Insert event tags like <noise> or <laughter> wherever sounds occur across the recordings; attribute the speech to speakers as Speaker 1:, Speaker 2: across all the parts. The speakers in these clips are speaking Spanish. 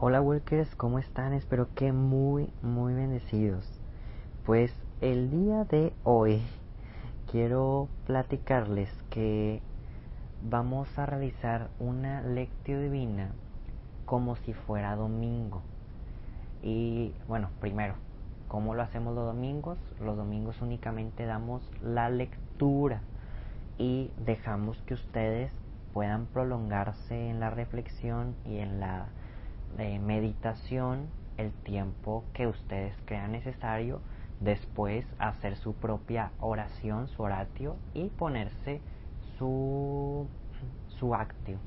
Speaker 1: Hola Walkers, ¿cómo están? Espero que muy, muy bendecidos. Pues el día de hoy quiero platicarles que vamos a realizar una lectio divina como si fuera domingo. Y bueno, primero, ¿cómo lo hacemos los domingos? Los domingos únicamente damos la lectura y dejamos que ustedes puedan prolongarse en la reflexión y en la eh, meditación el tiempo que ustedes crean necesario, después hacer su propia oración, su oratio y ponerse su, su actio.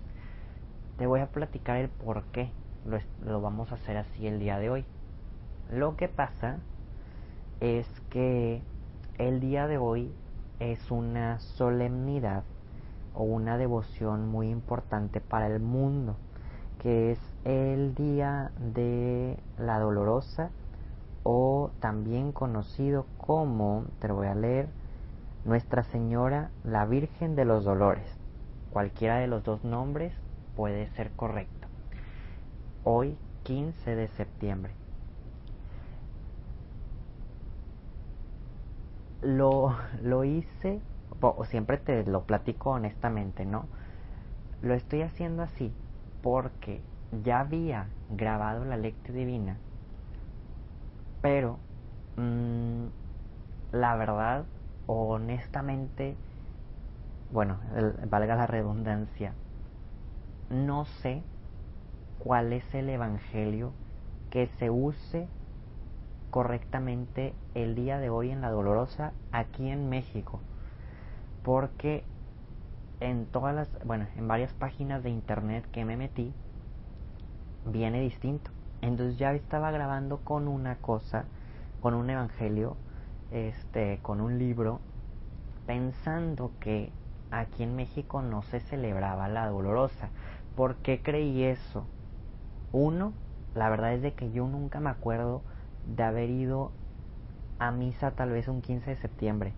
Speaker 1: Te voy a platicar el por qué lo, lo vamos a hacer así el día de hoy. Lo que pasa es que el día de hoy es una solemnidad o una devoción muy importante para el mundo, que es el día de la dolorosa o también conocido como, te lo voy a leer, Nuestra Señora la Virgen de los Dolores. Cualquiera de los dos nombres puede ser correcto. Hoy 15 de septiembre. lo, lo hice, o siempre te lo platico honestamente, ¿no? Lo estoy haciendo así porque ya había grabado la lectura divina, pero mmm, la verdad, honestamente, bueno, valga la redundancia, no sé cuál es el evangelio que se use correctamente el día de hoy en la Dolorosa aquí en México. Porque en todas las, bueno, en varias páginas de internet que me metí, viene distinto. Entonces ya estaba grabando con una cosa, con un evangelio, este, con un libro, pensando que aquí en México no se celebraba la dolorosa. ¿Por qué creí eso? Uno, la verdad es de que yo nunca me acuerdo de haber ido a misa tal vez un 15 de septiembre.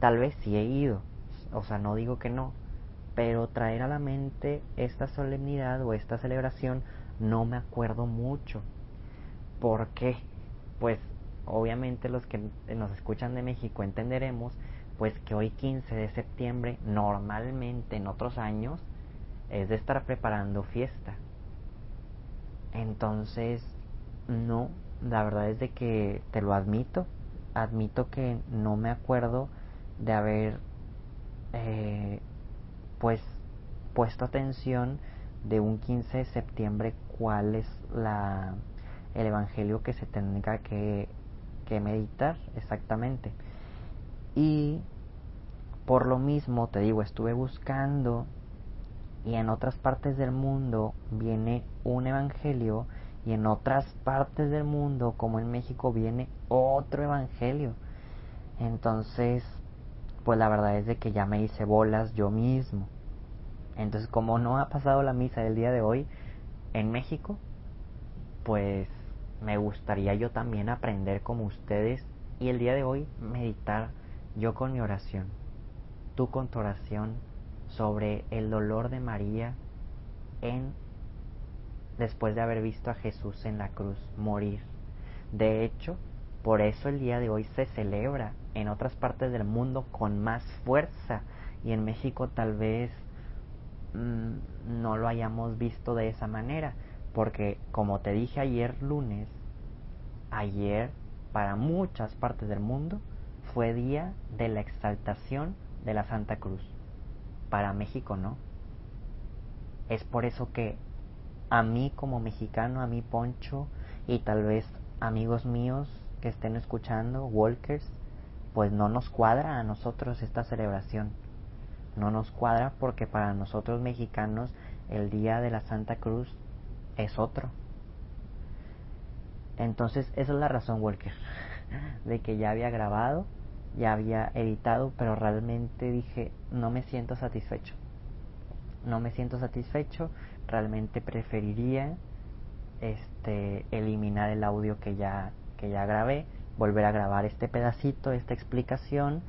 Speaker 1: Tal vez sí he ido, o sea, no digo que no, pero traer a la mente esta solemnidad o esta celebración no me acuerdo mucho. ¿Por qué? Pues obviamente los que nos escuchan de México entenderemos pues que hoy 15 de septiembre normalmente en otros años es de estar preparando fiesta. Entonces, no, la verdad es de que te lo admito, admito que no me acuerdo de haber eh, pues puesto atención de un 15 de septiembre cuál es la el evangelio que se tenga que, que meditar exactamente y por lo mismo te digo estuve buscando y en otras partes del mundo viene un evangelio y en otras partes del mundo, como en México, viene otro evangelio. Entonces, pues la verdad es de que ya me hice bolas yo mismo. Entonces, como no ha pasado la misa del día de hoy en México, pues me gustaría yo también aprender como ustedes y el día de hoy meditar yo con mi oración, tú con tu oración sobre el dolor de María en después de haber visto a Jesús en la cruz morir. De hecho, por eso el día de hoy se celebra en otras partes del mundo con más fuerza y en México tal vez mm, no lo hayamos visto de esa manera, porque como te dije ayer lunes, ayer para muchas partes del mundo fue día de la exaltación de la Santa Cruz. Para México no. Es por eso que a mí como mexicano, a mí Poncho y tal vez amigos míos que estén escuchando, Walkers, pues no nos cuadra a nosotros esta celebración. No nos cuadra porque para nosotros mexicanos el día de la Santa Cruz es otro. Entonces esa es la razón, Walker, <laughs> de que ya había grabado, ya había editado, pero realmente dije, no me siento satisfecho. No me siento satisfecho, realmente preferiría este eliminar el audio que ya que ya grabé volver a grabar este pedacito esta explicación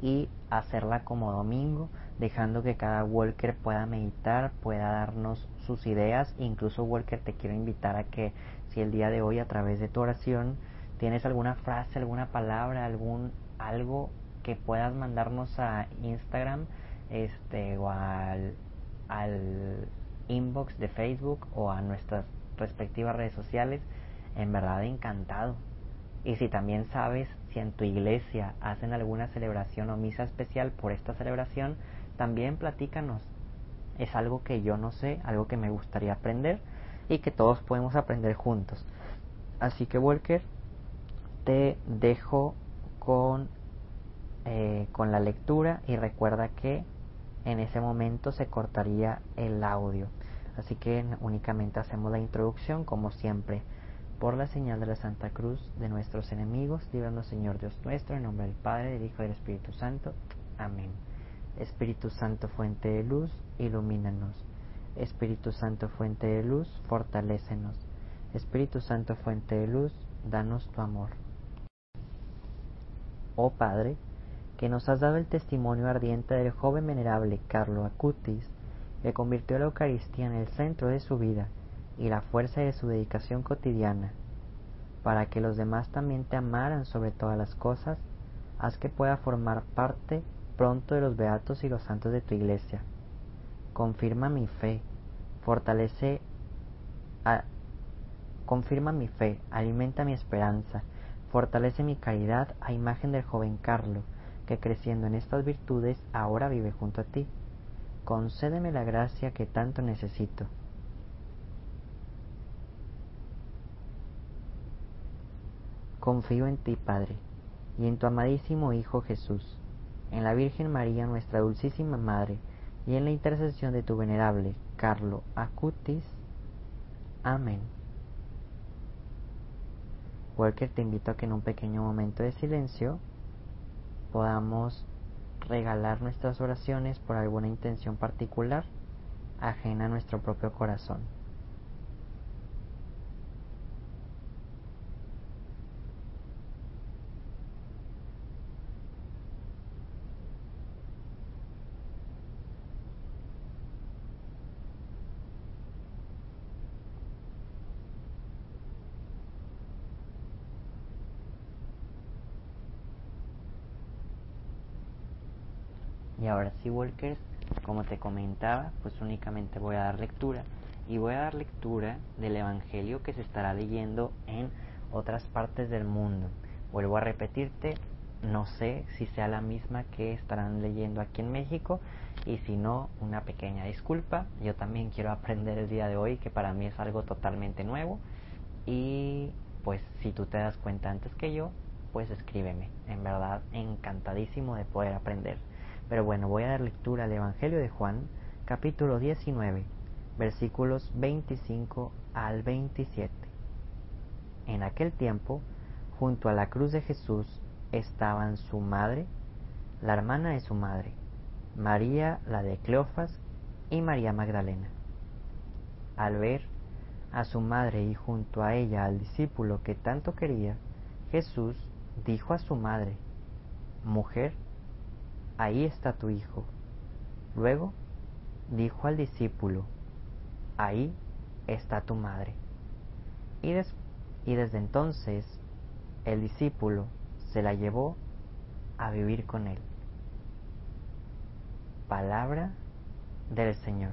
Speaker 1: y hacerla como domingo dejando que cada walker pueda meditar pueda darnos sus ideas. Incluso Walker te quiero invitar a que si el día de hoy a través de tu oración tienes alguna frase, alguna palabra, algún algo que puedas mandarnos a Instagram este o al, al inbox de Facebook o a nuestras respectivas redes sociales, en verdad encantado. Y si también sabes si en tu iglesia hacen alguna celebración o misa especial por esta celebración, también platícanos. Es algo que yo no sé, algo que me gustaría aprender y que todos podemos aprender juntos. Así que Walker, te dejo con, eh, con la lectura y recuerda que en ese momento se cortaría el audio. Así que únicamente hacemos la introducción como siempre. Por la señal de la Santa Cruz de nuestros enemigos, líbranos Señor Dios nuestro, en nombre del Padre, del Hijo y del Espíritu Santo. Amén. Espíritu Santo, fuente de luz, ilumínanos. Espíritu Santo, fuente de luz, fortalécenos. Espíritu Santo, fuente de luz, danos tu amor. Oh Padre, que nos has dado el testimonio ardiente del joven venerable Carlo Acutis, que convirtió la Eucaristía en el centro de su vida y la fuerza de su dedicación cotidiana, para que los demás también te amaran sobre todas las cosas, haz que pueda formar parte pronto de los beatos y los santos de tu iglesia. Confirma mi fe, fortalece, confirma mi fe, alimenta mi esperanza, fortalece mi caridad a imagen del joven Carlo, que creciendo en estas virtudes ahora vive junto a ti concédeme la gracia que tanto necesito. Confío en ti, Padre, y en tu amadísimo Hijo Jesús, en la Virgen María, nuestra dulcísima Madre, y en la intercesión de tu venerable Carlo Acutis. Amén. Walker te invito a que en un pequeño momento de silencio podamos regalar nuestras oraciones por alguna intención particular ajena a nuestro propio corazón. Y ahora sí, Walkers, como te comentaba, pues únicamente voy a dar lectura y voy a dar lectura del Evangelio que se estará leyendo en otras partes del mundo. Vuelvo a repetirte, no sé si sea la misma que estarán leyendo aquí en México y si no, una pequeña disculpa. Yo también quiero aprender el día de hoy, que para mí es algo totalmente nuevo. Y pues si tú te das cuenta antes que yo, pues escríbeme. En verdad, encantadísimo de poder aprender. Pero bueno, voy a dar lectura al Evangelio de Juan, capítulo 19, versículos 25 al 27. En aquel tiempo, junto a la cruz de Jesús estaban su madre, la hermana de su madre, María la de Cleofas y María Magdalena. Al ver a su madre y junto a ella al discípulo que tanto quería, Jesús dijo a su madre, Mujer, ahí está tu hijo. Luego dijo al discípulo, ahí está tu madre. Y, y desde entonces el discípulo se la llevó a vivir con él. Palabra del Señor.